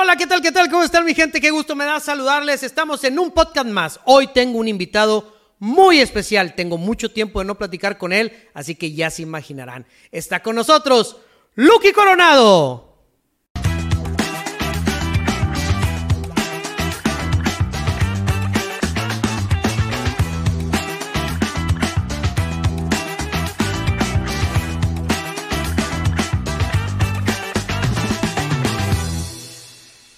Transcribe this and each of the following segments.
hola, ¿qué tal? ¿Qué tal? ¿Cómo están mi gente? Qué gusto me da saludarles. Estamos en un podcast más. Hoy tengo un invitado muy especial. Tengo mucho tiempo de no platicar con él, así que ya se imaginarán. Está con nosotros Lucky Coronado.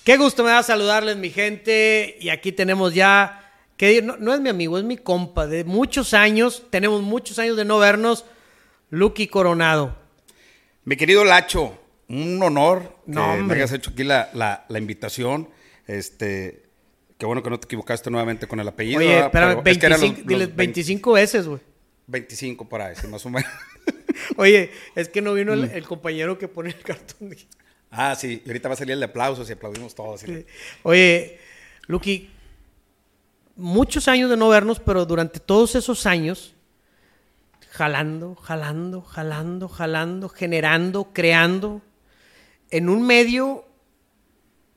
Qué gusto me da saludarles, mi gente. Y aquí tenemos ya, que no, no, es mi amigo, es mi compa de muchos años. Tenemos muchos años de no vernos. Lucky Coronado. Mi querido Lacho, un honor No, que me hayas hecho aquí la, la- la invitación. Este, qué bueno que no te equivocaste nuevamente con el apellido. Oye, espérame, Pero es que eran 25, los- diles los 25 veces, güey. 25 por ahí, sí, más o menos. Oye, es que no vino Mm. el, el compañero que pone el cartón. Ah, sí, y ahorita va a salir el de aplausos y aplaudimos todos. Oye, Lucky, muchos años de no vernos, pero durante todos esos años, jalando, jalando, jalando, jalando, generando, creando, en un medio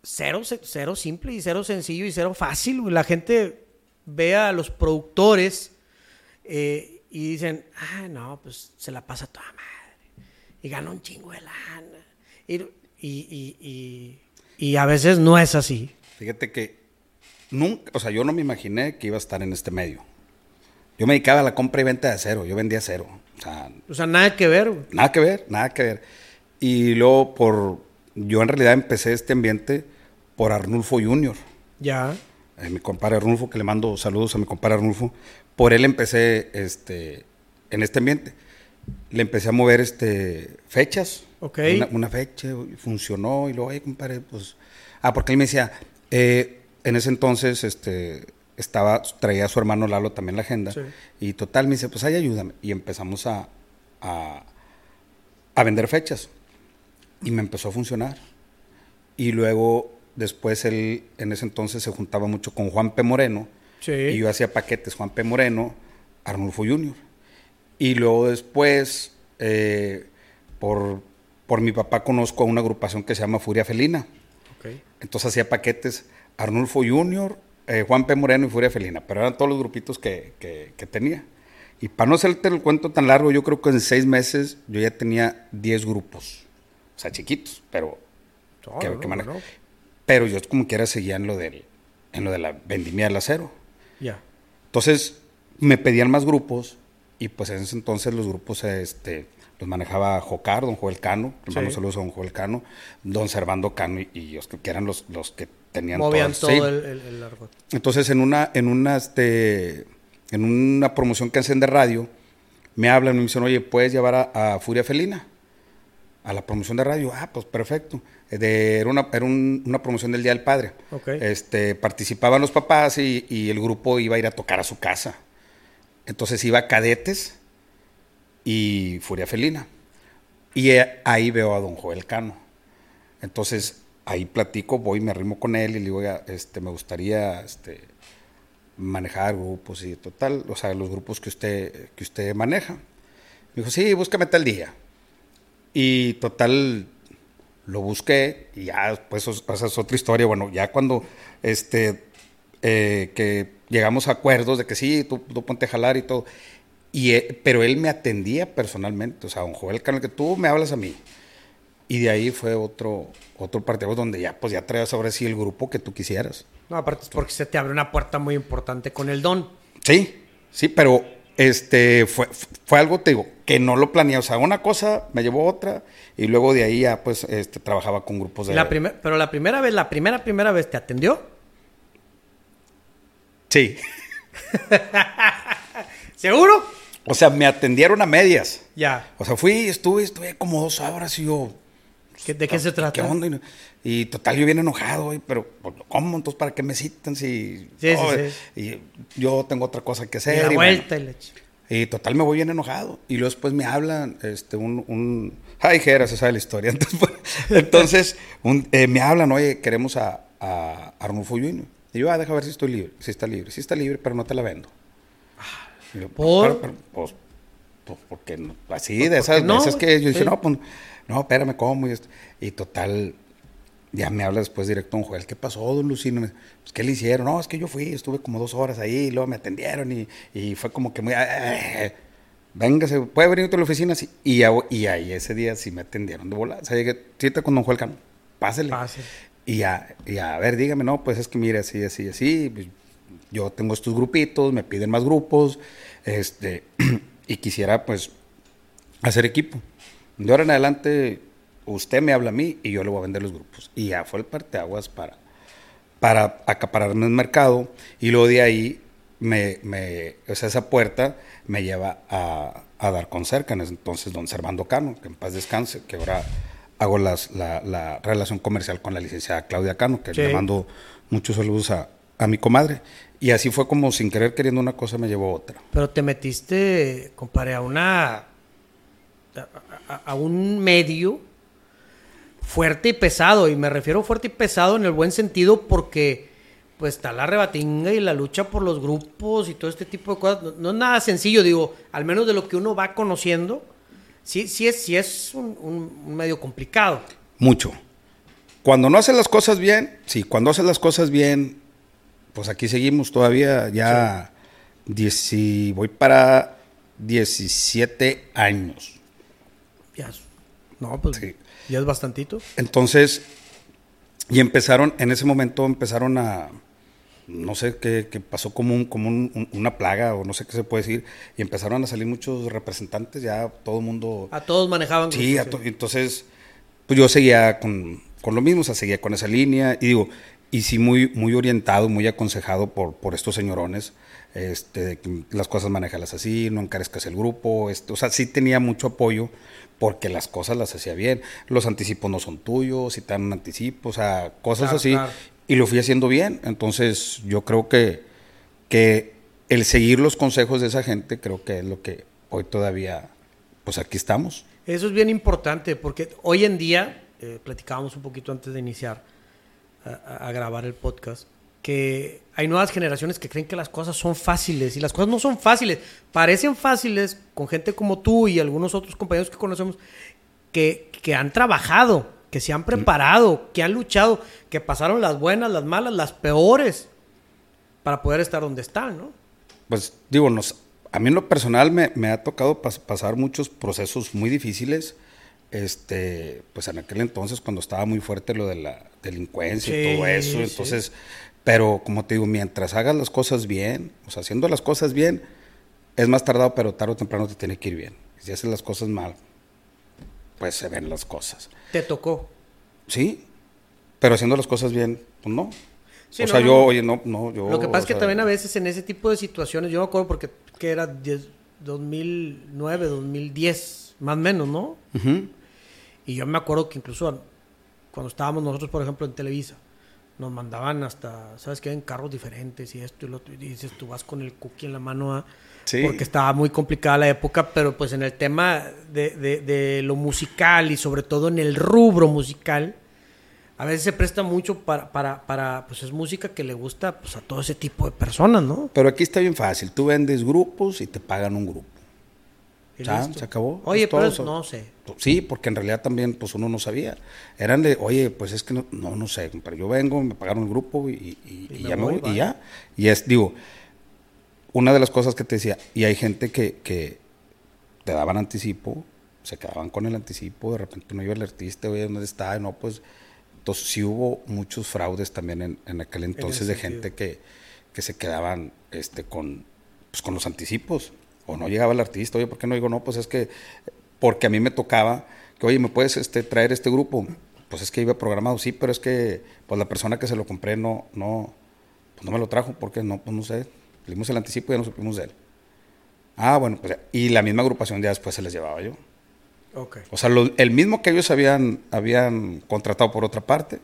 cero, cero simple y cero sencillo y cero fácil. La gente ve a los productores eh, y dicen, ah, no, pues se la pasa toda madre. Y gana un chingo de lana. Y, y- y- y a veces no es así. Fíjate que nunca, o sea, yo no me imaginé que iba a estar en este medio. Yo me dedicaba a la compra y venta de acero, yo vendía acero. O sea, O sea, nada que ver. güey. Nada que ver, nada que ver. Y luego por, yo en realidad empecé este ambiente por Arnulfo Junior, Ya. eh, mi compadre Arnulfo, que le mando saludos a mi compadre Arnulfo. Por él empecé este, en este ambiente. Le empecé a mover este, fechas. Ok. Una, una fecha, funcionó. Y luego, ay, compadre, pues. Ah, porque él me decía, eh, en ese entonces, este. Estaba, traía a su hermano Lalo también la agenda. Sí. Y total, me dice, pues ahí ayúdame. Y empezamos a, a, a vender fechas. Y me empezó a funcionar. Y luego, después él, en ese entonces, se juntaba mucho con Juan P. Moreno. Sí. Y yo hacía paquetes Juan P. Moreno, Arnulfo Junior. Y luego después, eh, por, por mi papá conozco a una agrupación que se llama Furia Felina. Ok. Entonces hacía paquetes Arnulfo Junior, eh, Juan P. Moreno y Furia Felina. Pero eran todos los grupitos que, que- que tenía. Y para no hacerte el cuento tan largo, yo creo que en seis meses yo ya tenía 10 grupos. O sea, chiquitos, pero No, que, no, que manejo. no. Pero yo como quiera seguía en lo, del, en lo de la vendimia del acero. Ya. Entonces me pedían más grupos y pues en ese entonces los grupos este, los manejaba Jocar, don Joel Cano, le mando Sí. saludos a don Joel Cano, don Servando Cano y, y ellos que, eran los, los que tenían Movían todo sí. el, el, el argot. Entonces en una, en una, este, en una promoción que hacen de radio, me hablan y me dicen, oye, ¿puedes llevar a, a Furia Felina? A la promoción de radio. Ah, pues perfecto. De- era una, era un- una promoción del Día del Padre. Ok. Este, participaban los papás y, y el grupo iba a ir a tocar a su casa. Entonces iba Cadetes y Furia Felina. Y eh, ahí veo a don Joel Cano. Entonces ahí platico, voy, me arrimo con él y le digo, "Oiga, este, me gustaría este, manejar grupos y total, o sea, los grupos que usted, que usted maneja. Me dijo, sí, búscame tal día. Y total, lo busqué y ya os- esa es otra historia. Bueno, ya cuando este, eh, que llegamos a acuerdos de que sí, tú ponte a jalar y todo. Y, eh, pero él me atendía personalmente, o sea, don Joel Cano, que tú me hablas a mí. Y de ahí fue otro, otro partido donde ya, pues ya traías ahora sí el grupo que tú quisieras. No, aparte es porque se te abre una puerta muy importante con el don. Sí, sí, pero este fue, fue algo, te digo, que no lo planeé. O sea, una cosa me llevó a otra y luego de ahí ya pues este, trabajaba con grupos de... La primer- pero la primera vez, la primera, primera vez te atendió. Sí. ¿Seguro? O sea, me atendieron a medias. Ya. O sea, fui, estuve, estuve como dos horas y yo... ¿Qué- ¿De qué se trata? ¿Qué onda? Y Y total, yo bien enojado, pero pues, ¿cómo? Entonces, ¿para qué me citan si...? Sí, sí, sí. Y yo tengo otra cosa que Y hacer. la y bueno. vuelta y la ch- Y total me voy bien enojado. Y luego después me hablan, este, un, un... Ay, Jera, se sabe la historia. Entonces, pues, entonces un- eh, me hablan, oye, queremos a, a Arnulfo Junior. Y yo, ah, deja ver si estoy libre. Si está libre. Si está libre, pero no te la vendo. Yo, ¿Por? "Pero, pero, pues, pues, porque no- así, de ¿por esas no, veces que yo dije, Sí. no, pues, no, espérame, ¿cómo? Y, esto. y total, ya me habla después directo don Joel, ¿qué pasó, don Lucino? Pues, ¿qué le hicieron? No, es que yo fui, estuve como dos horas ahí, y luego me atendieron y, y fue como que muy... Véngase, ¿puede venir a la oficina? Sí. Y, y ahí ese día sí me atendieron de volar. O sea, llegué, siete con don Joel Cano, pásele. Pásele. Y ya, y a ver, dígame, no, pues es que mire, así, así, así, pues, yo tengo estos grupitos, me piden más grupos, este, y quisiera pues hacer equipo. De ahora en adelante, usted me habla a mí y yo le voy a vender los grupos. Y ya fue el parteaguas para, para acapararme el mercado. Y luego de ahí, me, me, o sea, esa puerta me lleva a, a dar con cerca. Entonces, don Servando Cano, que en paz descanse, que ahora hago las, la, la, relación comercial con la licenciada Claudia Cano, que le mando muchos saludos a, a mi comadre. Y así fue como sin querer queriendo una cosa me llevó a otra. Pero te metiste, compadre, a una. a, un medio fuerte y pesado. Y me refiero fuerte y pesado en el buen sentido porque pues está la rebatinga y la lucha por los grupos y todo este tipo de cosas. No, es nada sencillo, digo, al menos de lo que uno va conociendo, sí, sí es, sí es un, un medio complicado. Mucho. Cuando no haces las cosas bien, sí, cuando haces las cosas bien, pues aquí seguimos todavía, ya voy para 17 años. Ya, no, pues ya es bastantito. Entonces, y empezaron, en ese momento empezaron a, no sé qué, pasó como, un, como una plaga o no sé qué se puede decir, y empezaron a salir muchos representantes, ya todo el mundo... A todos manejaban. Sí, entonces, pues yo seguía con, con lo mismo, o sea, seguía con esa línea, y digo, y sí muy, muy orientado, muy aconsejado por, por estos señorones, este, las cosas manejalas así, no encarezcas el grupo, este, o sea, sí tenía mucho apoyo porque las cosas las hacía bien, los anticipos no son tuyos, si te dan un anticipo, o sea, cosas así, y lo fui haciendo bien, entonces yo creo que, que el seguir los consejos de esa gente creo que es lo que hoy todavía, pues aquí estamos. Eso es bien importante porque hoy en día, eh, platicábamos un poquito antes de iniciar, a, grabar el podcast, que hay nuevas generaciones que creen que las cosas son fáciles y las cosas no son fáciles. Parecen fáciles con gente como tú y algunos otros compañeros que conocemos que, que han trabajado, que se han preparado, que han luchado, que pasaron las buenas, las malas, las peores para poder estar donde están, ¿no? Pues digo, nos, a mí en lo personal me, me ha tocado pasar muchos procesos muy difíciles este, pues en aquel entonces cuando estaba muy fuerte lo de la delincuencia y todo eso, entonces, pero como te digo, mientras hagas las cosas bien, o sea, haciendo las cosas bien, es más tardado, pero tarde o temprano te tiene que ir bien. Si haces las cosas mal, pues se ven las cosas. ¿Te tocó? Sí, pero haciendo las cosas bien, pues no. o sea, yo, oye, no, no, yo... Lo que pasa es que también a veces en ese tipo de situaciones, yo me acuerdo porque que era 2009, 2010, más o menos, ¿no? Y yo me acuerdo que incluso cuando estábamos nosotros, por ejemplo, en Televisa, nos mandaban hasta, ¿sabes qué? En carros diferentes y esto y lo otro. Y dices, tú vas con el cookie en la mano, a, porque estaba muy complicada la época, pero pues en el tema de, de, lo musical y sobre todo en el rubro musical, a veces se presta mucho para, para, para, pues es música que le gusta pues, a todo ese tipo de personas, ¿no? Pero aquí está bien fácil, tú vendes grupos y te pagan un grupo. Ya, se acabó. Oye, pero no sé. Sí, porque en realidad también pues uno no sabía. Eran de, oye, pues es que no, no, sé, pero yo vengo, me pagaron el grupo y, ya me voy, y ya. Y es, digo, una de las cosas que te decía, y hay gente que, que te daban anticipo, se quedaban con el anticipo, de repente no iba el artista, oye, ¿dónde está? No, pues, entonces sí hubo muchos fraudes también en, en aquel entonces de gente que, que se quedaban este, con, pues, con los anticipos o no llegaba el artista, oye, ¿por qué no digo no? Pues es que, porque a mí me tocaba, que oye, ¿me puedes este, traer este grupo? Pues es que iba programado, sí, pero es que pues la persona que se lo compré no, no, pues no me lo trajo, porque no, pues no sé, le dimos el anticipo y ya no supimos de él. Ah, bueno, pues y la misma agrupación ya después se les llevaba yo. Okay. O sea, el mismo que ellos habían, habían contratado por otra parte.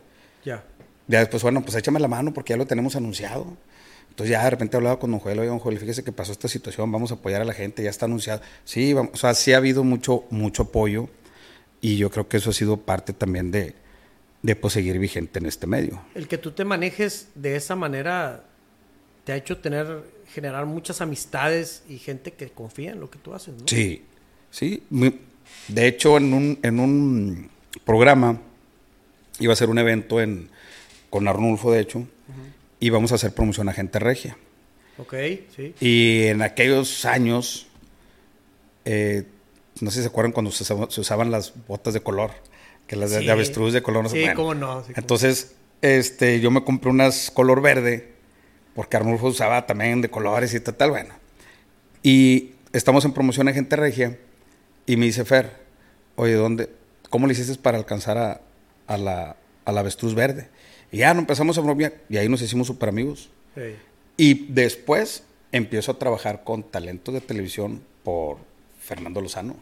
Ya. Ya después, bueno, pues échame la mano porque ya lo tenemos anunciado. Entonces ya de repente hablaba con don Joel, oye, don Joel, fíjese que pasó esta situación, vamos a apoyar a la gente, ya está anunciado. Sí, vamos, o sea, sí ha habido mucho, mucho apoyo y yo creo que eso ha sido parte también de, de pues, seguir vigente en este medio. El que tú te manejes de esa manera te ha hecho tener, generar muchas amistades y gente que confía en lo que tú haces, ¿no? Sí, sí. De hecho, en un, en un programa Iba a ser un evento en, con Arnulfo, de hecho, y vamos a hacer promoción a gente regia. Ok, sí. Y en aquellos años, eh, no sé si se acuerdan cuando se, usaba- se usaban las botas de color, que las de, Sí. de avestruz de color no sé Sí, bueno. cómo no, sí, Entonces, este, yo me compré unas color verde, porque Arnulfo usaba también de colores y tal, tal, bueno. Y estamos en promoción en Gente Regia, y me dice Fer, oye, ¿dónde, ¿cómo le hiciste para alcanzar a, a la, a la avestruz verde? Y ya nos empezamos a bromear, y ahí nos hicimos súper amigos. Y después empiezo a trabajar con talentos de televisión por Fernando Lozano.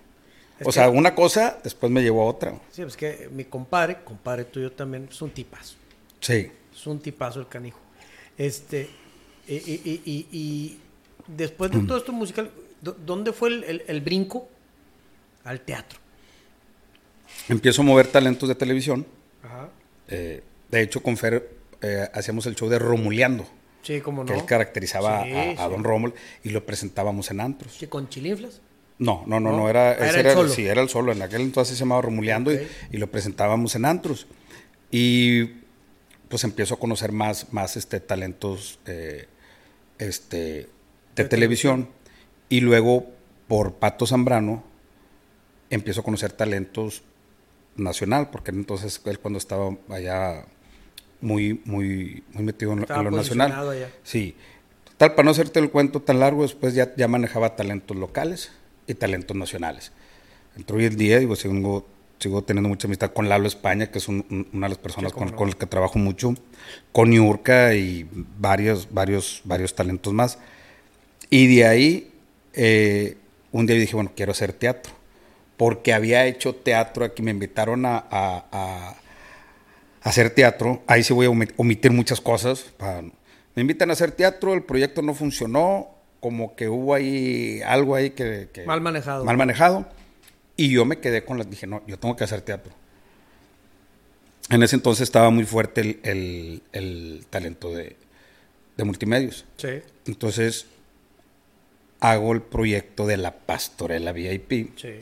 Es o sea, una cosa después me llevó a otra. Sí, es que mi compadre, compadre tuyo también, es un tipazo. Sí. Es un tipazo el canijo. Este, y, y- y- después de todo esto musical, ¿dó- ¿dónde fue el, el- el brinco al teatro? Empiezo a mover talentos de televisión. Ajá. Eh, de hecho, con Fer eh, hacíamos el show de Romuleando, Sí, como no. que él caracterizaba Sí, a, a sí. Don Rómulo y lo presentábamos en antros. Sí, con chilinflas. No, no, no, ¿No? no, era, Ah, ese era el era- solo. sí, era el solo. En aquel entonces se llamaba Romuleando y- y, lo presentábamos en antros. Y pues empiezo a conocer más, más este, talentos eh, este, de, De televisión. Y luego, por Pato Zambrano, empiezo a conocer talentos nacional, porque entonces él cuando estaba allá muy, muy, muy metido en, en lo nacional. allá. Sí. Tal, para no hacerte el cuento tan largo, después ya, ya manejaba talentos locales y talentos nacionales. Entre hoy en día, digo, sigo, sigo teniendo mucha amistad con Lalo España, que es un- un- una de las personas Sí, con, no. con las que trabajo mucho, con Yurka y varios, varios, varios talentos más. Y de ahí, eh, un día dije, bueno, quiero hacer teatro. Porque había hecho teatro aquí, me invitaron a, a- a- a hacer teatro. Ahí sí voy a omi- omitir muchas cosas. me invitan a hacer teatro, el proyecto no funcionó, como que hubo ahí algo ahí que... que- Mal manejado. Mal manejado. Y yo me quedé con las, dije, no, yo tengo que hacer teatro. En ese entonces estaba muy fuerte el, el- el talento de, de multimedios. Sí. Entonces hago el proyecto de la pastorela VIP Sí.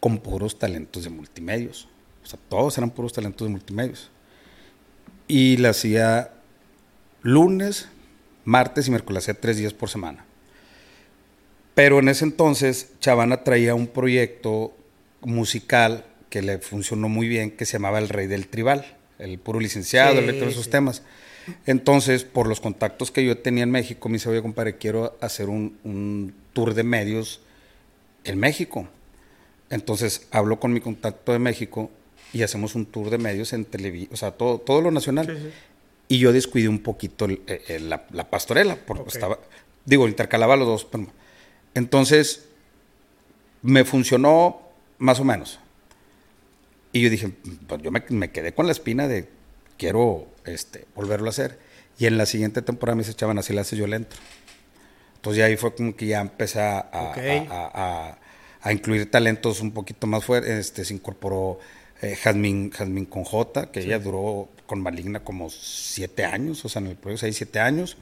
con puros talentos de multimedios. O sea, todos eran puros talentos de multimedios. Y la hacía lunes, martes y miércoles, hacía tres días por semana. Pero en ese entonces Chavana traía un proyecto musical que le funcionó muy bien, que se llamaba El Rey del Tribal, el puro licenciado, Sí, el lector de sí. temas. Entonces, por los contactos que yo tenía en México, me dice, oye, compadre, quiero hacer un, un tour de medios en México. Entonces, hablo con mi contacto de México y hacemos un tour de medios en televisión, o sea, todo, todo lo nacional. Sí, sí. Y yo descuidé un poquito el- eh, eh, la, la pastorela, porque Ok. estaba, digo, intercalaba los dos. pero- entonces, me funcionó más o menos. Y yo dije, pues yo me, me quedé con la espina de quiero este, volverlo a hacer. Y en la siguiente temporada me dice, chaval, así la hace yo le entro. Entonces ya ahí fue como que ya empecé a, a- Ok. a- a- a incluir talentos un poquito más fuertes. Este, se incorporó eh, Jazmín, Jazmín con J, que ella duró con Maligna como siete años, o sea, en el proyecto seis, siete años.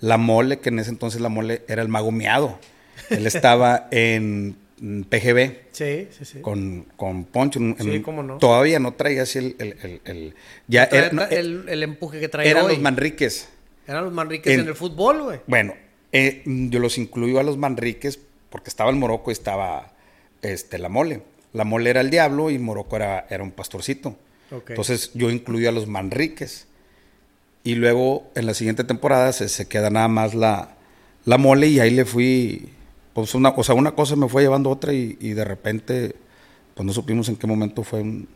La Mole, que en ese entonces la Mole era el mago miado. Él estaba en PGB Sí, sí, sí. con, con Poncho. en- Sí, cómo no. Todavía no traía así el... el- el- el- ya Trae- era- no, trae el, el empuje que traía eran hoy. los Manriques. Eran los Manriques En- en, el fútbol, güey. Bueno, eh, yo los incluyo a los Manriques porque estaba el Morocco y estaba este, la Mole. La Mole era el diablo y Morocco era, era un pastorcito. Entonces yo incluyo a los Manriques. Y luego en la siguiente temporada se, se queda nada más la, la Mole y ahí le fui... Pues una, o sea, una cosa me fue llevando a otra y, y de repente pues no supimos en qué momento fue un,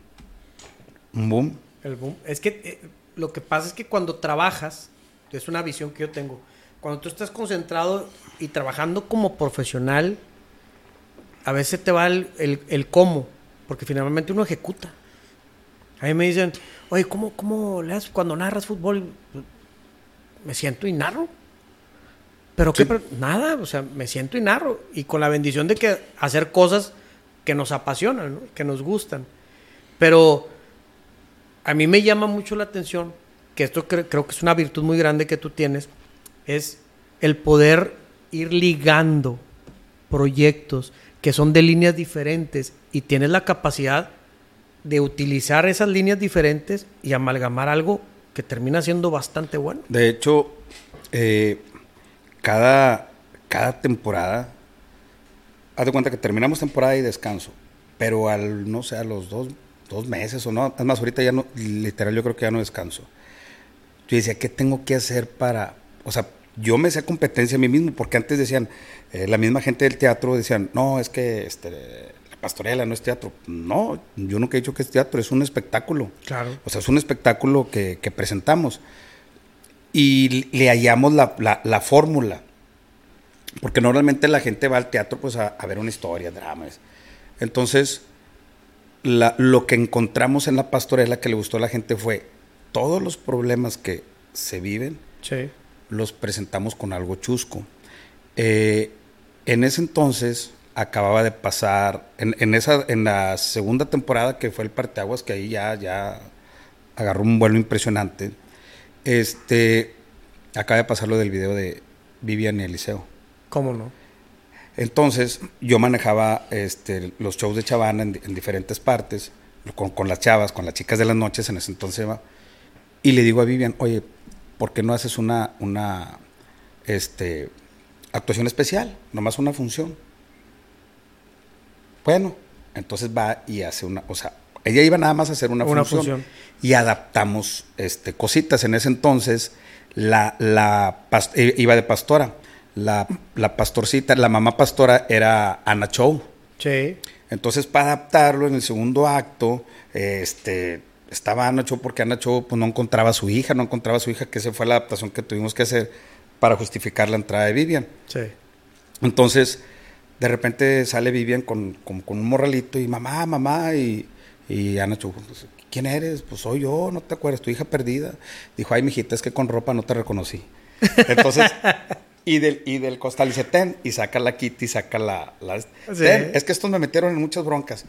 un boom. El boom. Es que eh, lo que pasa es que cuando trabajas, es una visión que yo tengo, cuando tú estás concentrado y trabajando como profesional, a veces te va el, el- el cómo, porque finalmente uno ejecuta. A mí me dicen, oye, ¿cómo, cómo le haces cuando narras fútbol? Me siento y narro. Pero qué, Sí. Pero nada, o sea, me siento y narro. Y con la bendición de que hacer cosas que nos apasionan, ¿no? que nos gustan. Pero a mí me llama mucho la atención, que esto cre- creo que es una virtud muy grande que tú tienes, es el poder ir ligando proyectos que son de líneas diferentes y tienes la capacidad de utilizar esas líneas diferentes y amalgamar algo que termina siendo bastante bueno. De hecho, eh, cada, cada temporada, haz de cuenta que terminamos temporada y descanso, pero al, no sé, a los dos, dos meses o no, además ahorita ya no, literal yo creo que ya no descanso. Yo decía, ¿qué tengo que hacer para, o sea, yo me hacía competencia a mí mismo, porque antes decían, eh, la misma gente del teatro decían, no, es que este, la pastorela no es teatro. No, yo nunca he dicho que es teatro, es un espectáculo. Claro. O sea, es un espectáculo que, que presentamos. Y le hallamos la, la, la fórmula. Porque normalmente la gente va al teatro pues a, a ver una historia, dramas. Entonces, la, lo que encontramos en la pastorela que le gustó a la gente fue todos los problemas que se viven, Sí. Los presentamos con algo chusco. Eh, en ese entonces acababa de pasar, en, en esa, en la segunda temporada que fue el Parteaguas, que ahí ya, ya agarró un vuelo impresionante, este, acaba de pasar lo del video de Vivian y Eliseo. ¿Cómo no? Entonces yo manejaba este, los shows de Chavana en, en diferentes partes, con, con las chavas, con las chicas de las noches en ese entonces, y le digo a Vivian, oye, ¿por qué no haces una, una este, actuación especial? Nomás una función. Bueno, entonces va y hace una, o sea, ella iba nada más a hacer una, Una función, función. y adaptamos este, cositas. En ese entonces la, la iba de pastora. La, la pastorcita, la mamá pastora era Ana Chow. Sí. Entonces, para adaptarlo en el segundo acto, este, estaba Ana Cho porque Ana Cho pues, no encontraba a su hija, no encontraba a su hija, que esa fue la adaptación que tuvimos que hacer para justificar la entrada de Vivian. Sí. Entonces, de repente sale Vivian con, con, con un morralito y mamá, mamá, y, y Ana Cho, pues, ¿quién eres? Pues soy yo, no te acuerdas, tu hija perdida. Dijo, ay, mijita, es que con ropa no te reconocí. Entonces, y del, y del costal dice, ten, y saca la Kitty, saca la... la Sí. ten. Es que estos me metieron en muchas broncas.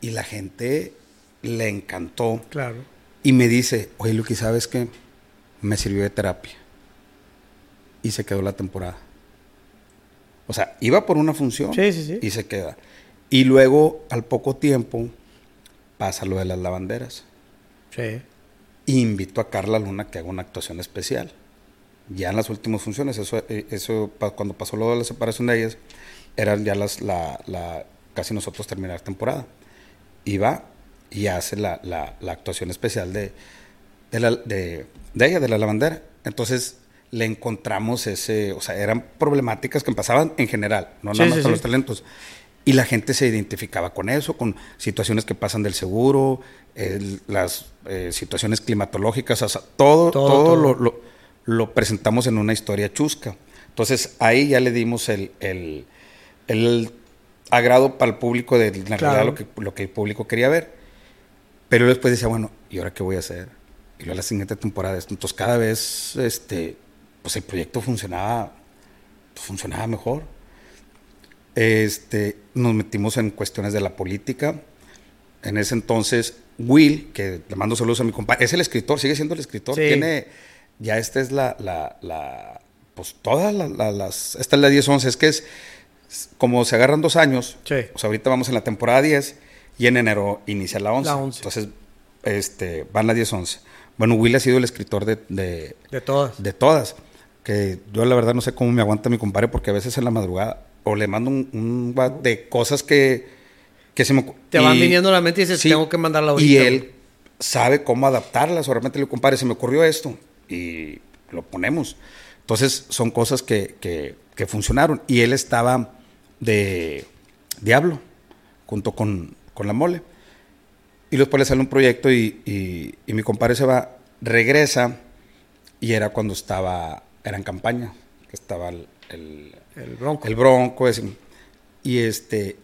Y la gente le encantó. Claro. Y me dice, oye, Luqui, ¿sabes qué? Me sirvió de terapia. Y se quedó la temporada. O sea, iba por una función Sí, sí, sí. y se queda. Y luego, al poco tiempo, pasa lo de las lavanderas. Sí. Y invito a Carla Luna que haga una actuación especial. Ya en las últimas funciones, eso, eh, eso cuando pasó lo de la separación de ellas, eran ya las, la, la- casi nosotros terminar temporada. Y va y hace la, la- la actuación especial de, de, la- de- de ella, de la lavandera. Entonces le encontramos ese, o sea, eran problemáticas que pasaban en general, no Sí, nada más sí, con sí. los talentos. Y la gente se identificaba con eso, con situaciones que pasan del seguro, el- las eh, situaciones climatológicas, o sea, todo, Todo, todo, todo. Lo, lo- lo presentamos en una historia chusca. Entonces ahí ya le dimos el, el- el agrado para el público de Claro. realidad lo que, lo que el público quería ver. Pero después decía, bueno, ¿y ahora qué voy a hacer? Y luego la siguiente temporada, entonces cada vez este, pues el proyecto funcionaba, pues, funcionaba mejor. Este, nos metimos en cuestiones de la política. En ese entonces, Will, que le mando saludos a mi compadre, es el escritor, sigue siendo el escritor. Sí. Tiene, ya esta es la, la, la- pues todas la- la- las, esta es la 10-11, es que es, es como se agarran dos años, Sí. o sea, ahorita vamos en la temporada 10 y en enero inicia la 11. La 11. Entonces, este, van las 10-11. Bueno, Will ha sido el escritor de, de, De todas. de todas. Que yo la verdad no sé cómo me aguanta mi compadre porque a veces en la madrugada o le mando un, un de cosas que, que se me Te van viniendo a la mente y dices, tengo que mandarla ahorita. Y él sabe cómo adaptarlas. O realmente le compadre, se me ocurrió esto y lo ponemos. Entonces son cosas que, que, que funcionaron. Y él estaba de Diablo junto con, con la mole. Y después le sale un proyecto y, y- y mi compadre se va, regresa y era cuando estaba, era en campaña, que estaba el, el, El bronco. el Bronco, ese. y este,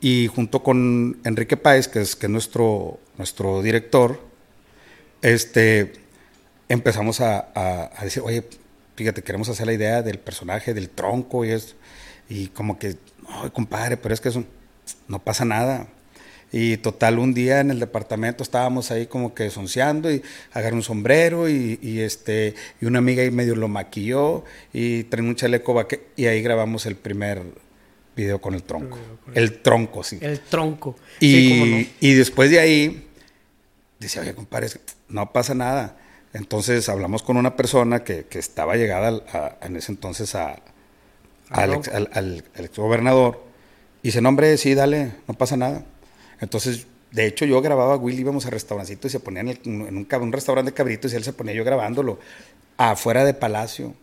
y junto con Enrique Páez, que es, que es nuestro, nuestro director, este, empezamos a, a- a decir, oye, fíjate, queremos hacer la idea del personaje, del tronco y esto. Y como que, no, compadre, pero es que eso no pasa nada. Y total, un día en el departamento estábamos ahí como que sonceando y agarré un sombrero y, y, este, y una amiga ahí medio lo maquilló y trae un chaleco vaque y ahí grabamos el primer video con el tronco. El tronco, sí. El tronco. Y, Sí, cómo no. y después de ahí, Dice, oye, compadre, no pasa nada. Entonces hablamos con una persona que, estaba llegada en ese entonces a, al, ex, al, gobernador. Y dice, no, hombre, sí, dale, no pasa nada. Entonces, de hecho, yo grababa a Willy, íbamos a restaurancito y se ponía en, un, un, restaurante de cabritos y él se ponía yo grabándolo afuera de Palacio.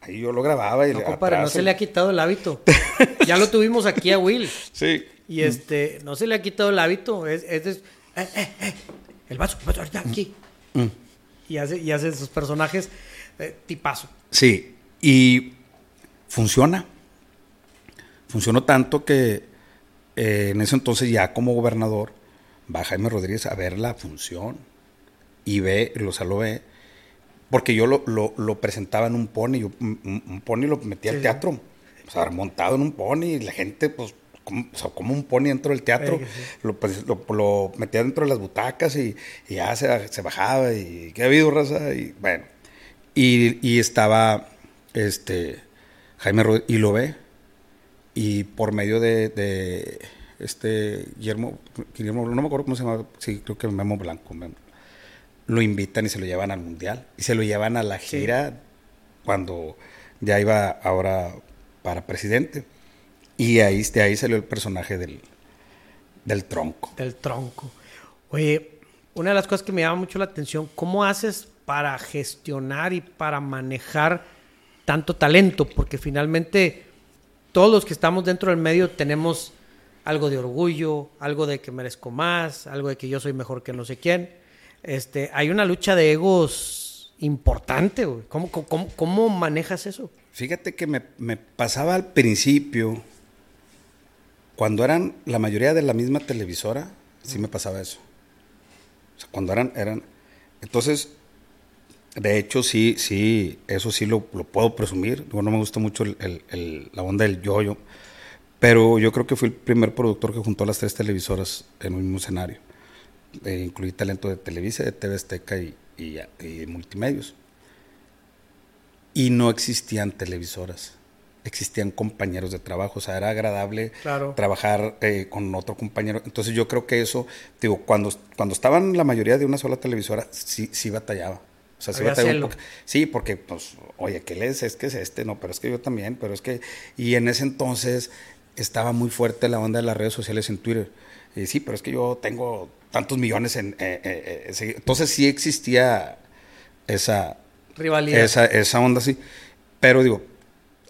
Ahí yo lo grababa y no, compadre, no se le ha quitado el hábito. ya lo tuvimos aquí a Will. Sí. Y este, no se le ha quitado el hábito. Es, es, eh, eh, eh, el vaso, el vaso, aquí. Mm. Y hace, y hace sus personajes eh, tipazo. Sí. Y funciona. Funcionó tanto que en ese entonces ya como gobernador va Jaime Rodríguez a ver la función y ve, lo, o lo ve porque yo lo, lo, presentaba en un pony, un, pony lo metía al teatro, o sea, montado en un pony, y la gente, pues, como, o sea, como un pony dentro del teatro, pues, lo, metía dentro de las butacas y, ya se, se, bajaba y qué ha habido, raza, y bueno, y, estaba, este, Jaime Rodríguez, y lo ve, y por medio de, este Guillermo, Guillermo, no me acuerdo cómo se llama, sí, creo que Memo Blanco, Memo, lo invitan y se lo llevan al mundial. Y se lo llevan a la gira cuando ya iba ahora para presidente. Y ahí, de ahí salió el personaje del, del tronco. Del tronco. Oye, una de las cosas que me llama mucho la atención, ¿cómo haces para gestionar y para manejar tanto talento? Porque finalmente todos los que estamos dentro del medio tenemos algo de orgullo, algo de que merezco más, algo de que yo soy mejor que no sé quién este, hay una lucha de egos importante, güey. ¿Cómo, manejas eso? Fíjate que me, pasaba al principio, cuando eran la mayoría de la misma televisora, sí me pasaba eso. O sea, cuando eran, eran. Entonces, de hecho, sí, sí, eso sí lo, puedo presumir. no me gusta mucho la onda del yoyo, pero yo creo que fui el primer productor que juntó las tres televisoras en un mismo escenario eh, incluí talento de Televisa, de TV Azteca y, y, multimedios. Y no existían televisoras, existían compañeros de trabajo, o sea, era agradable trabajar eh, con otro compañero. Entonces yo creo que eso, digo, cuando, cuando estaban la mayoría de una sola televisora, sí, sí batallaba. O sea, sí batallaba Sí, porque, pues, oye, ¿qué lees? Es que es este, no, pero es que yo también, pero es que... Y en ese entonces estaba muy fuerte la onda de las redes sociales en Twitter. Y sí, pero es que yo tengo tantos millones en... Eh, eh, eh, entonces sí existía esa... Rivalidad. Esa, esa onda así. Pero digo,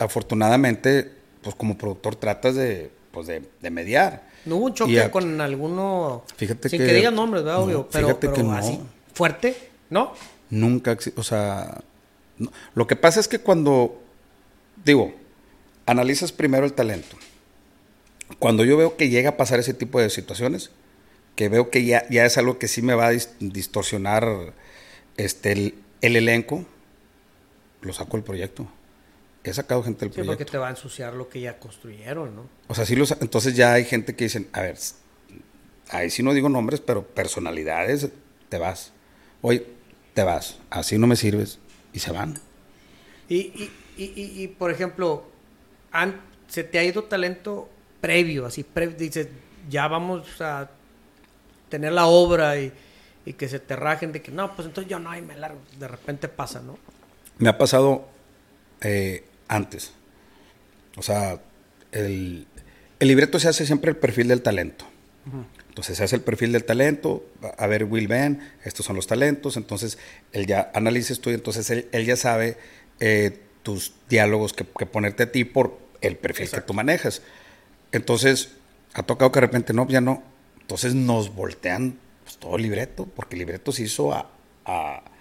afortunadamente, pues como productor tratas de, pues de, mediar. ¿No hubo un choque con alguno? Fíjate sin que, digan nombres, ¿verdad? Obvio, pero, fíjate que no. así, fuerte, ¿no? Nunca, o sea, lo que pasa es que cuando, digo, analizas primero el talento. Cuando yo veo que llega a pasar ese tipo de situaciones, que veo que ya, ya es algo que sí me va a distorsionar este, el, elenco, lo saco del proyecto. He sacado gente del sí, proyecto. porque te va a ensuciar lo que ya construyeron, ¿no? O sea, sí los, entonces ya hay gente que dicen, a ver, ahí sí no digo nombres, pero personalidades, te vas. Oye, te vas, así no me sirves, y se van. Y, y, y, y por ejemplo, se te ha ido talento previo, así, dices, ya vamos a tener la obra y, que se te rajen de que no, pues entonces yo no, hay me largo. De repente pasa, ¿no? Me ha pasado eh, antes. O sea, el, libreto se hace siempre el perfil del talento. Entonces se hace el perfil del talento, a ver, Will Ben, estos son los talentos, entonces él ya analices tú y entonces él, ya sabe eh, tus diálogos que, ponerte a ti por el perfil que tú manejas. Entonces, ha tocado que de repente, no, ya no, entonces nos voltean pues, todo el libreto, porque el libreto se hizo a,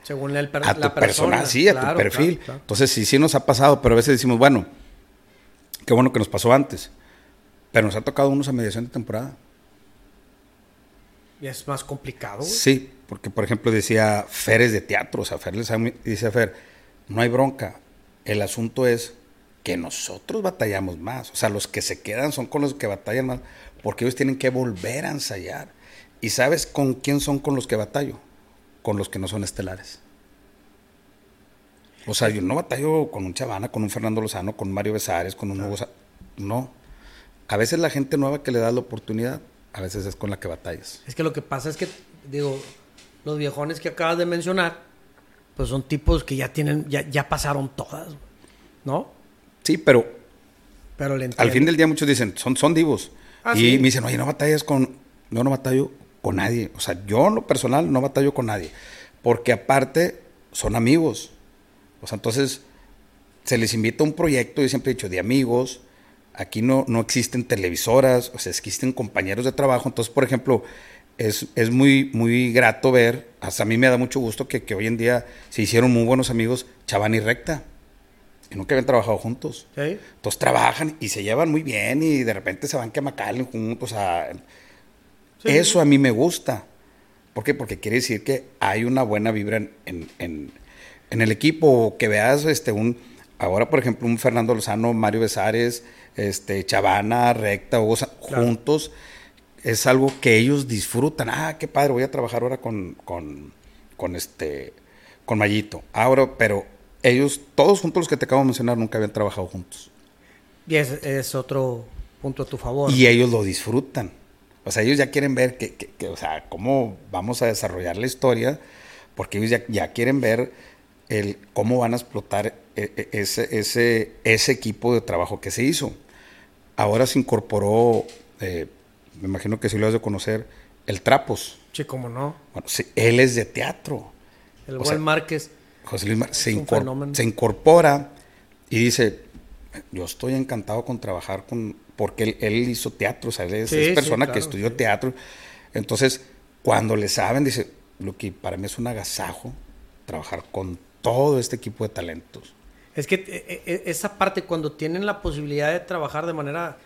Según el a tu persona, sí, a tu perfil. Entonces sí, sí nos ha pasado, pero a veces decimos, bueno, qué bueno que nos pasó antes, pero nos ha tocado unos a mediación de temporada. Y es más complicado. Sí, porque por ejemplo decía Fer es de teatro, o sea, Fer les dice Fer, no hay bronca, el asunto es que nosotros batallamos más, o sea, los que se quedan son con los que batallan más, porque ellos tienen que volver a ensayar. ¿Y sabes con quién son con los que batallo? Con los que no son estelares. O sea, yo no batallo con un Chavana, con un Fernando Lozano, con Mario Besares, con un Hugo... No. A veces la gente nueva que le da la oportunidad, a veces es con la que batallas. Es que lo que pasa es que, digo, los viejones que acabas de mencionar, pues son tipos que ya tienen, ya, ya pasaron todas, ¿no? Sí, pero Pero le al fin del día muchos dicen, son, son divos. Ah, y sí. me dicen, oye, no batallas con... No, no batallo con nadie. O sea, yo en lo personal no batallo con nadie. Porque aparte son amigos. O sea, entonces se les invita a un proyecto, yo siempre he dicho, de amigos. Aquí no, no existen televisoras, o sea, existen compañeros de trabajo. Entonces, por ejemplo, es, es muy, muy grato ver, hasta a mí me da mucho gusto que, que hoy en día se hicieron muy buenos amigos Chaván y Recta. Y nunca habían trabajado juntos. ¿Sí? Entonces trabajan y se llevan muy bien y de repente se van que a McAllen juntos. A... Sí. Eso a mí me gusta. ¿Por qué? Porque quiere decir que hay una buena vibra en, en- en- en el equipo. O que veas este, un, ahora, por ejemplo, un Fernando Lozano, Mario Besares, este, Chavana, Recta, Hugo Claro. juntos. Es algo que ellos disfrutan. Ah, qué padre, voy a trabajar ahora con, con, con este, con Mayito. Ahora, pero ellos, todos juntos los que te acabo de mencionar, nunca habían trabajado juntos. Y es, es otro punto a tu favor. Y ellos lo disfrutan. O sea, ellos ya quieren ver que, que- que, o sea, cómo vamos a desarrollar la historia, porque ellos ya, ya quieren ver el cómo van a explotar ese, ese, ese equipo de trabajo que se hizo. Ahora se incorporó, eh, me imagino que sí lo has de conocer, el Trapos. Sí, cómo no. Bueno, sí, él es de teatro. El O buen sea, Márquez. José Luis Mar- se, incor- se incorpora y dice, yo estoy encantado con trabajar con, porque él, él hizo teatro, o sea, él es, Sí, es sí, persona que estudió teatro. Entonces, cuando le saben, dice, lo que para mí es un agasajo trabajar con todo este equipo de talentos. Es que eh, eh, esa parte, cuando tienen la posibilidad de trabajar de manera.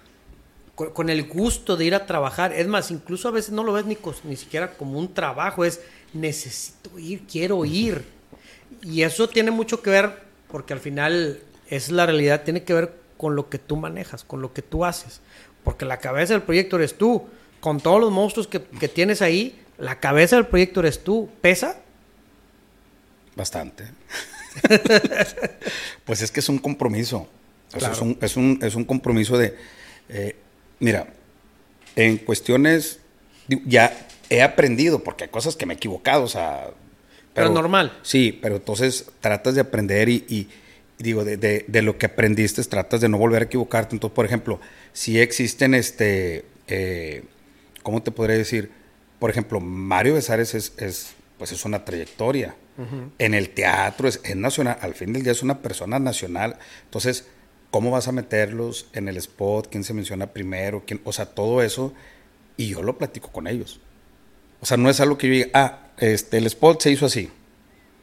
Con, con el gusto de ir a trabajar. Es más, incluso a veces no lo ves ni, cos- ni siquiera como un trabajo. Es necesito ir, quiero ir. Y eso tiene mucho que ver, porque al final es la realidad, tiene que ver con lo que tú manejas, con lo que tú haces. Porque la cabeza del proyecto eres tú. Con todos los monstruos que, que tienes ahí, la cabeza del proyecto eres tú. ¿Pesa? Bastante. pues es que es un compromiso. Claro. es, un, es, un, es un compromiso de... eh, mira, en cuestiones... Ya he aprendido, porque hay cosas que me he equivocado, o sea... Pero normal. Sí, pero entonces tratas de aprender y, y- y digo, de, de- de lo que aprendiste, tratas de no volver a equivocarte. Entonces, por ejemplo, si existen, este, eh, ¿cómo te podría decir? Por ejemplo, Mario Besares es, es, pues es una trayectoria. En el teatro es, es nacional, al fin del día es una persona nacional. Entonces, ¿cómo vas a meterlos en el spot? ¿Quién se menciona primero? ¿Quién? O sea, todo eso. Y yo lo platico con ellos. O sea, no es algo que yo diga, ah, este, el spot se hizo así.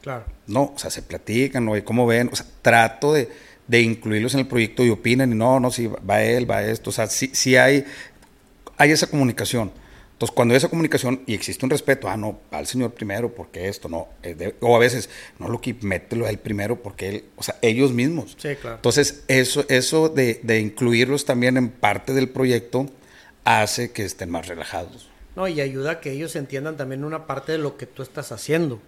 Claro. No, o sea, se platican, oye, ¿cómo ven? O sea, trato de, de incluirlos en el proyecto y opinan y no, no, sí, va él, va esto. O sea, sí, sí hay, hay esa comunicación. Entonces, cuando hay esa comunicación y existe un respeto, ah, no, va el señor primero, porque esto, no. eh, de- o a veces, no, lo que mételo a él primero, porque él, o sea, ellos mismos. Sí, claro. Entonces, eso, eso de, de incluirlos también en parte del proyecto hace que estén más relajados. No, y ayuda a que ellos entiendan también una parte de lo que tú estás haciendo.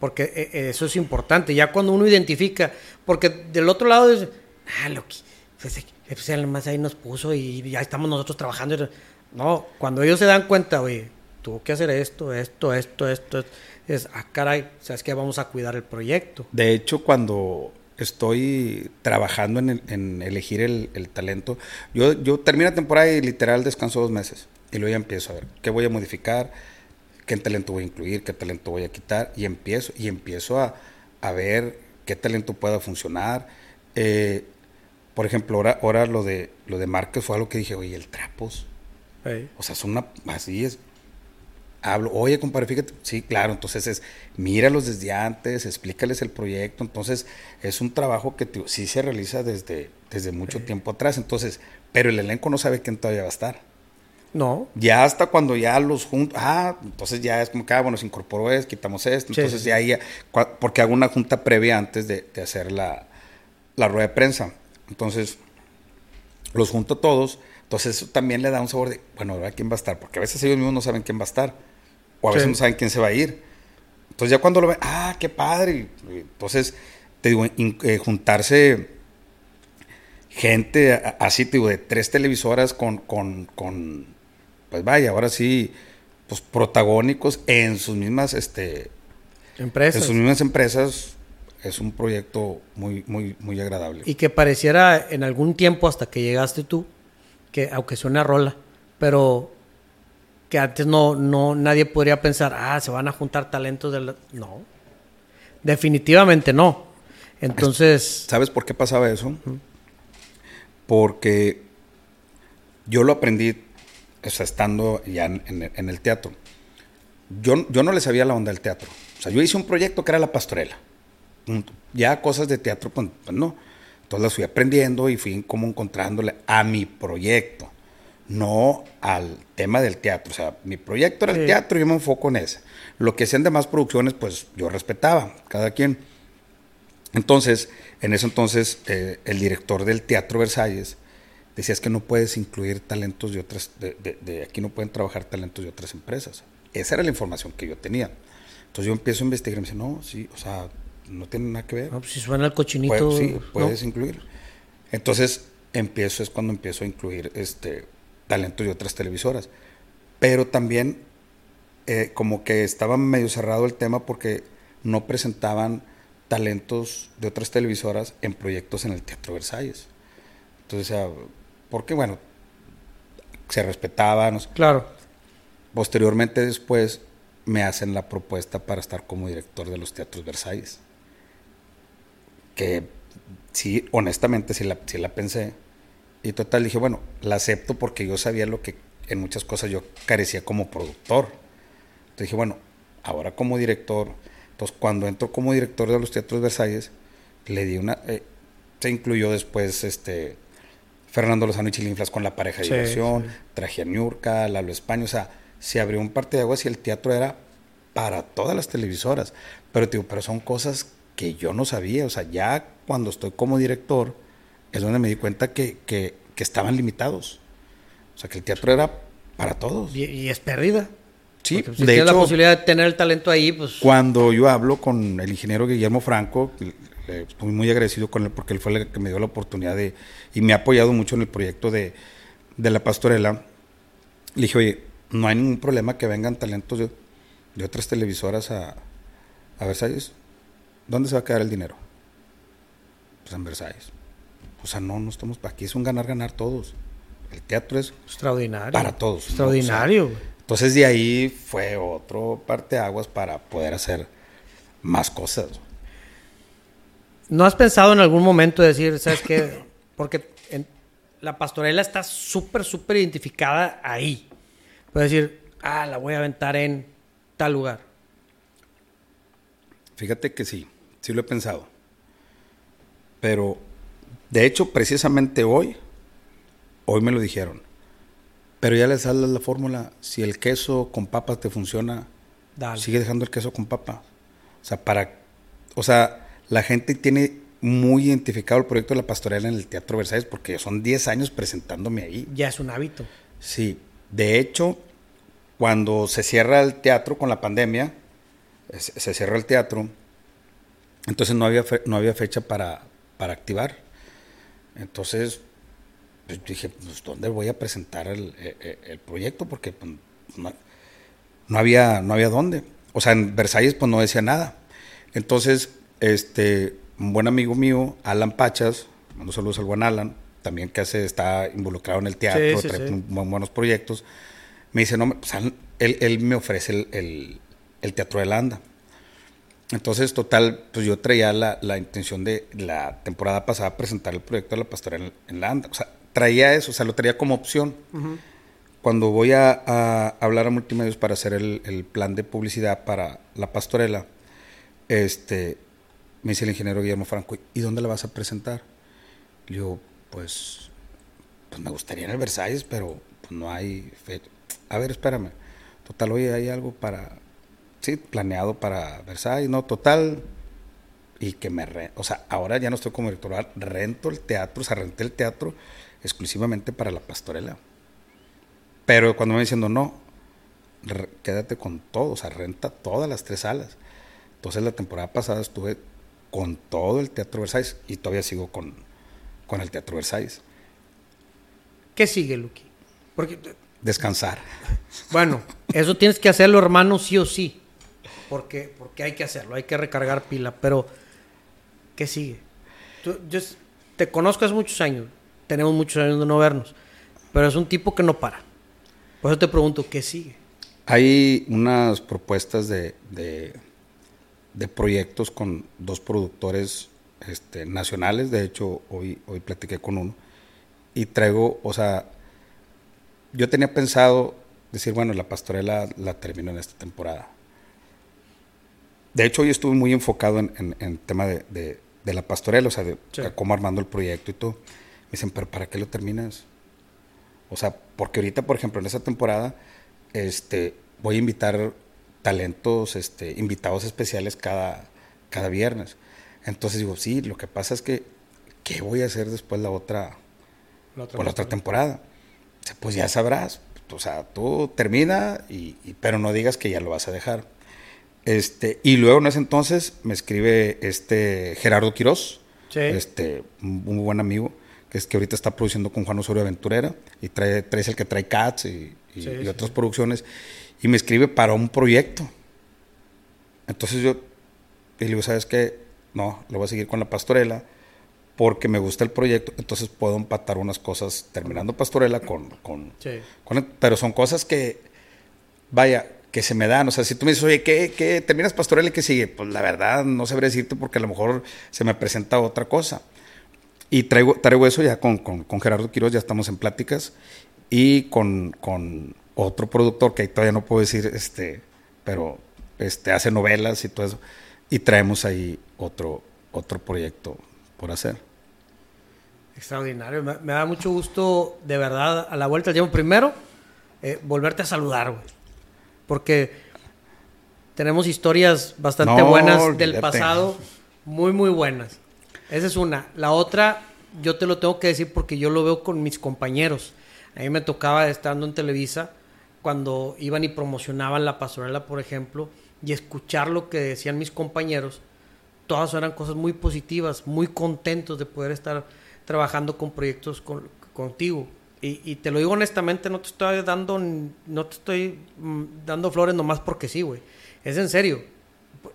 Porque eh, eh, eso es importante. Ya cuando uno identifica, porque del otro lado es, ah, pues, eh, pues él más ahí nos puso y ya estamos nosotros trabajando. No, cuando ellos se dan cuenta, oye, tuvo que hacer esto, esto, esto, esto, es, ah, caray, sabes que vamos a cuidar el proyecto. De hecho, cuando estoy trabajando en, el- en elegir el, el talento, yo, yo termino la temporada y literal descanso dos meses. Y luego ya empiezo a ver qué voy a modificar, qué talento voy a incluir, qué talento voy a quitar. Y empiezo, y empiezo a, a ver qué talento pueda funcionar. Eh, por ejemplo, ahora, ahora lo de lo de Márquez fue algo que dije, oye, el trapos. O sea, es una. Así es. Hablo, oye, compadre, fíjate. Sí, claro, entonces es. Míralos desde antes, explícales el proyecto. Entonces, es un trabajo que te- sí se realiza desde, desde mucho tiempo atrás. Entonces, pero el elenco no sabe quién todavía va a estar. No, Ya hasta cuando ya los juntos. Ah, entonces ya es como que, ah, bueno, se incorporó esto, quitamos esto. Sí, Entonces, sí, ya ahí. Porque hago una junta previa antes de, de hacer la, la rueda de prensa. Entonces, los junto todos. Entonces eso también le da un sabor de, bueno, ahora quién va a estar, porque a veces ellos mismos no saben quién va a estar, o a veces no saben quién se va a ir. Entonces ya cuando lo ven, ah, qué padre. Entonces, te digo, in- eh, juntarse gente así, te digo, de tres televisoras con, con, con, pues vaya, ahora sí, pues, protagónicos en sus mismas, este, Empresas. en sus mismas empresas. Es un proyecto muy, muy, muy agradable. Y que pareciera en algún tiempo hasta que llegaste tú, que aunque suene a rola, pero que antes no, no, nadie podría pensar, ah, se van a juntar talentos de la... No. Definitivamente no. Entonces, ¿Sabes por qué pasaba eso? Porque yo lo aprendí estando ya en, el teatro. Yo, yo no le sabía la onda del teatro. O sea, yo hice un proyecto que era La Pastorela. Ya cosas de teatro, pues, pues no. Entonces las fui aprendiendo y fui como encontrándole a mi proyecto, no al tema del teatro. O sea, mi proyecto era Sí. el teatro y yo me enfoco en ese. Lo que hacían demás producciones, pues yo respetaba, cada quien. Entonces, en ese entonces, eh, el director del Teatro Versalles decía es que no puedes incluir talentos de otras, de, de- de aquí no pueden trabajar talentos de otras empresas. Esa era la información que yo tenía. Entonces yo empiezo a investigar y me dice, no, sí, o sea, no tiene nada que ver. no, pues, si suena el cochinito... Puede- sí, ¿no? puedes incluir. Entonces, empiezo, es cuando empiezo a incluir este talentos de otras televisoras. Pero también, eh, como que estaba medio cerrado el tema porque no presentaban talentos de otras televisoras en proyectos en el Teatro Versalles. Entonces, o sea, porque bueno, se respetaban. Claro. Posteriormente, después, me hacen la propuesta para estar como director de los Teatros Versalles. Que sí, honestamente, sí la, sí la pensé. Y total, dije, bueno, la acepto porque yo sabía lo que en muchas cosas yo carecía como productor. Entonces dije, bueno, ahora como director. Entonces, cuando entro como director de los Teatros Versalles, le di una. eh, se incluyó después este Fernando Lozano y Chilinflas con la pareja de Sí, diversión, sí. traje a Niurka, Lalo España, o sea, se abrió un parte de aguas y el teatro era para todas las televisoras. Pero, digo, pero son cosas que yo no sabía, o sea, ya cuando estoy como director es donde me di cuenta que, que, que estaban limitados. O sea, que el teatro era para todos. Y, y es pérdida. Sí, Porque, pues, si de tienes la hecho, posibilidad de tener el talento ahí, pues... cuando yo hablo con el ingeniero Guillermo Franco, estoy muy agradecido con él porque él fue el que me dio la oportunidad de, y me ha apoyado mucho en el proyecto de, de la pastorela. Le dije, oye, no hay ningún problema que vengan talentos de, de otras televisoras a, a Versalles. ¿Dónde se va a quedar el dinero? Pues en Versalles. O sea, no, no estamos aquí, es un ganar-ganar todos. El teatro es Extraordinario. para todos. ¿no? Extraordinario. O sea, entonces de ahí fue otro parteaguas para poder hacer más cosas. ¿No has pensado en algún momento decir, sabes qué? Porque en- la pastorela está súper, súper identificada ahí. Puedes decir, ah, la voy a aventar en tal lugar. Fíjate que sí, sí lo he pensado. Pero, de hecho, precisamente hoy, hoy me lo dijeron. Pero ya les sale la fórmula, si el queso con papas te funciona, Dale. sigue dejando el queso con papas. O sea, para, o sea, la gente tiene muy identificado el proyecto de la pastorela en el Teatro Versalles porque son 10 años presentándome ahí. Ya es un hábito. Sí, de hecho, cuando se cierra el teatro con la pandemia, se se cierra el teatro, entonces no había, fe- no había fecha para, para activar. Entonces, pues, dije, pues, ¿dónde voy a presentar el, eh, eh, el proyecto? Porque pues, no, no había, no había dónde. O sea, en Versalles pues no decía nada. Entonces, este, un buen amigo mío, Alan Pachas, mando saludos al buen Alan, también que hace, está involucrado en el teatro, Sí, sí, trae sí. muy buenos proyectos. Me dice, no, pues, él, él me ofrece el, el- el Teatro de la Anda. Entonces, total, pues yo traía la, la intención de la temporada pasada presentar el proyecto de la pastorela en, en la Anda. O sea, traía eso, o sea, lo traía como opción. Cuando voy a, a hablar a multimedios para hacer el, el plan de publicidad para la pastorela, este, me dice el ingeniero Guillermo Franco, ¿y dónde la vas a presentar? Le digo, pues, pues me gustaría en el Versalles, pero pues, no hay fecha. A ver, espérame. Total, oye, hay algo para, sí, planeado para Versalles, no, total. Y que me, re- o sea, ahora ya no estoy como director, rento el teatro, o sea, renté el teatro exclusivamente para la pastorela. Pero cuando me diciendo, no, re- quédate con todo, o sea, renta todas las tres salas. Entonces la temporada pasada estuve con todo el Teatro Versalles y todavía sigo con, con el Teatro Versalles. ¿Qué sigue, Luqui? Porque, Descansar. bueno, Eso tienes que hacerlo, hermano, sí o sí. Porque, porque hay que hacerlo, hay que recargar pila. Pero, ¿qué sigue? Tú- yo te conozco hace muchos años. Tenemos muchos años de no vernos. Pero es un tipo que no para. Por eso te pregunto, ¿qué sigue? Hay unas propuestas de, de, de proyectos con dos productores este, nacionales. De hecho, hoy, hoy platiqué con uno. Y traigo, o sea, yo tenía pensado decir, bueno, la pastorela la termino en esta temporada. De hecho, hoy estuve muy enfocado en, en, en tema de, de- de la pastorela, o sea, de Sí. cómo armando el proyecto y todo. Me dicen, pero ¿para qué lo terminas? O sea, porque ahorita, por ejemplo, en esa temporada, este, voy a invitar talentos, este, invitados especiales cada, cada viernes. Entonces digo, sí, lo que pasa es que, ¿qué voy a hacer después la otra, por la otra temporada? Pues ya sabrás. O sea, tú termina, y, y- pero no digas que ya lo vas a dejar. Este, y luego en ese entonces me escribe este Gerardo Quirós, Sí. este, un buen amigo, que es que ahorita está produciendo con Juan Osorio Aventurera, y trae, trae el que trae Cats y, y- Sí, y sí, otras sí. producciones, y me escribe para un proyecto. Entonces yo y le digo, ¿sabes qué? No, lo voy a seguir con la pastorela porque me gusta el proyecto, entonces puedo empatar unas cosas terminando pastorela con, con, con- pero son cosas que, vaya, que se me dan. O sea, si tú me dices, oye, ¿qué, qué terminas pastorela y qué sigue? Pues la verdad no sabré decirte porque a lo mejor se me presenta otra cosa. Y traigo, traigo eso ya con, con, con Gerardo Quiroz, ya estamos en pláticas. Y con, con otro productor que ahí todavía no puedo decir, este, pero este, hace novelas y todo eso. Y traemos ahí otro, otro proyecto por hacer. Extraordinario. Me, da mucho gusto, de verdad, a la vuelta tiempo. Primero, eh, volverte a saludar, güey. Porque tenemos historias bastante No, buenas del pasado, muy, muy buenas. Esa es una. La otra, yo te lo tengo que decir porque yo lo veo con mis compañeros. A mí me tocaba estando en Televisa cuando iban y promocionaban la pastorela, por ejemplo, y escuchar lo que decían mis compañeros todas eran cosas muy positivas, muy contentos de poder estar trabajando con proyectos con- contigo. Y, y te lo digo honestamente, no te estoy dando, no te estoy mm, dando flores nomás porque sí, güey. Es en serio.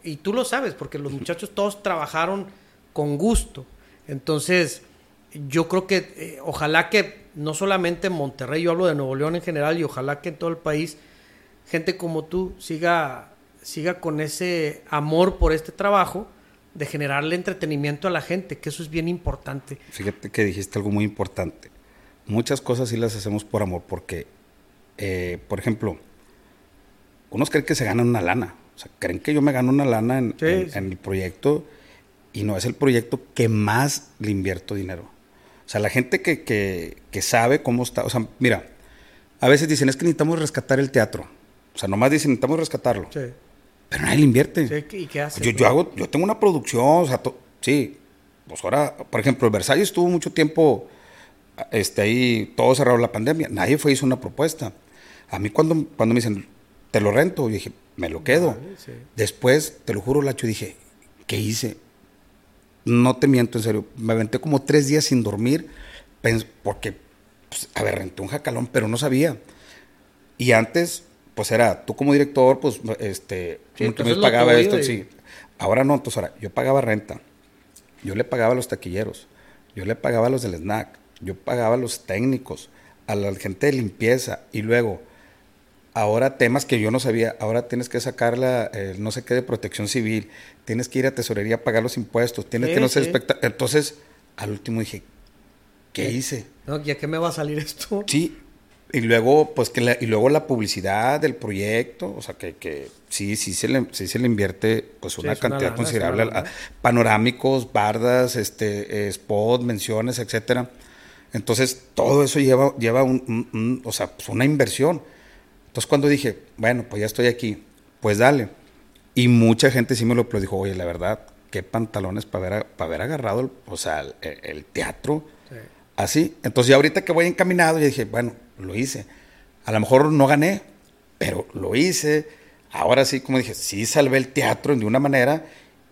Y tú lo sabes, porque los muchachos todos trabajaron con gusto. Entonces, yo creo que eh, ojalá que no solamente en Monterrey, yo hablo de Nuevo León en general, y ojalá que en todo el país gente como tú siga, siga con ese amor por este trabajo de generarle entretenimiento a la gente, que eso es bien importante. Fíjate que dijiste algo muy importante. Muchas cosas sí las hacemos por amor, porque, eh, por ejemplo, unos creen que se ganan una lana. O sea, creen que yo me gano una lana en, Sí, en- sí. en el proyecto y no es el proyecto que más le invierto dinero. O sea, la gente que, que, que sabe cómo está. O sea, mira, a veces dicen es que necesitamos rescatar el teatro. O sea, nomás dicen necesitamos rescatarlo. Sí. Pero nadie le invierte. Sí, ¿Y qué hace? Yo, yo hago, yo tengo una producción, o sea, sí. Pues ahora, por ejemplo, el Versalles estuvo mucho tiempo este, ahí, todo cerrado la pandemia. Nadie fue hizo una propuesta. A mí cuando, cuando me dicen, te lo rento, yo dije, me lo quedo. Vale, sí. Después, te lo juro, Lacho, dije, ¿qué hice? No te miento, en serio. Me aventé como tres días sin dormir, porque, pues, a ver, renté un jacalón, pero no sabía. Y antes, pues era, tú como director, pues, este, Sí, tú me pagaba esto, sí. Ahora no, entonces ahora, yo pagaba renta, yo le pagaba a los taquilleros, yo le pagaba a los del snack, yo pagaba a los técnicos, a la gente de limpieza, y luego, ahora temas que yo no sabía, ahora tienes que sacar la, el no sé qué de protección civil, tienes que ir a tesorería a pagar los impuestos, tienes Sí, que no sé sí. Entonces, al último dije, ¿qué hice? ¿No? ¿Ya qué me va a salir esto? Sí, y luego, pues que la, y luego la publicidad del proyecto, o sea que, que sí, sí se le, sí se le invierte pues Sí, una cantidad lana, considerable, a- panorámicos, bardas, este, eh, spot, menciones, etcétera. Entonces, todo eso lleva, lleva un, un- un- o sea, pues una inversión. Entonces, cuando dije, bueno, pues ya estoy aquí, pues dale. Y mucha gente sí me lo dijo, oye, la verdad, qué pantalones para haber, para haber agarrado, el, o sea, el, el teatro. Sí. Así. Entonces, ya ahorita que voy encaminado, yo dije, bueno, lo hice. A lo mejor no gané, pero lo hice. Ahora sí, como dije, sí salvé el teatro de una manera.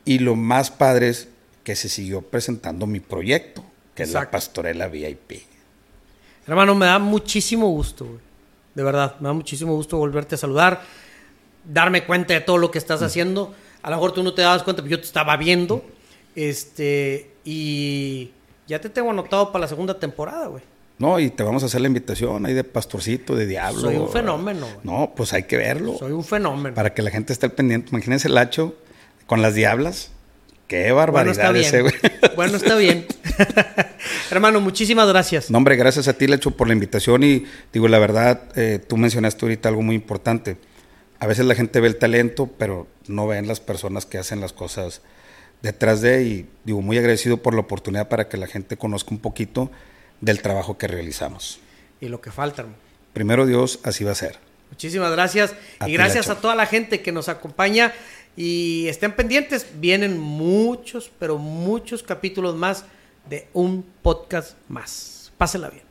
Y lo más padre es que se siguió presentando mi proyecto, que es la. Pastorela VIP. Hermano, me da muchísimo gusto, güey. De verdad, me da muchísimo gusto volverte a saludar, darme cuenta de todo lo que estás haciendo. A lo mejor tú no te dabas cuenta, pero yo te estaba viendo. Este, y ya te tengo anotado para la segunda temporada, güey. No, y te vamos a hacer la invitación ahí de pastorcito, de diablo. Soy un fenómeno, güey. No, pues hay que verlo. Soy un fenómeno. Para que la gente esté al pendiente. Imagínense el hacho con las diablas. Qué Bueno, barbaridad está ese, güey. Bueno, está bien. Hermano, muchísimas gracias. No, hombre, gracias a ti, Lecho, por la invitación. Y digo, la verdad, eh, tú mencionaste ahorita algo muy importante. A veces la gente ve el talento, pero no ven las personas que hacen las cosas detrás de. Y digo, muy agradecido por la oportunidad para que la gente conozca un poquito del trabajo que realizamos. Y lo que falta, hermano. Primero Dios, así va a ser. Muchísimas gracias. A y gracias a toda la gente que nos acompaña. Y estén pendientes. Vienen muchos, pero muchos capítulos más de un podcast más. Pásenla bien.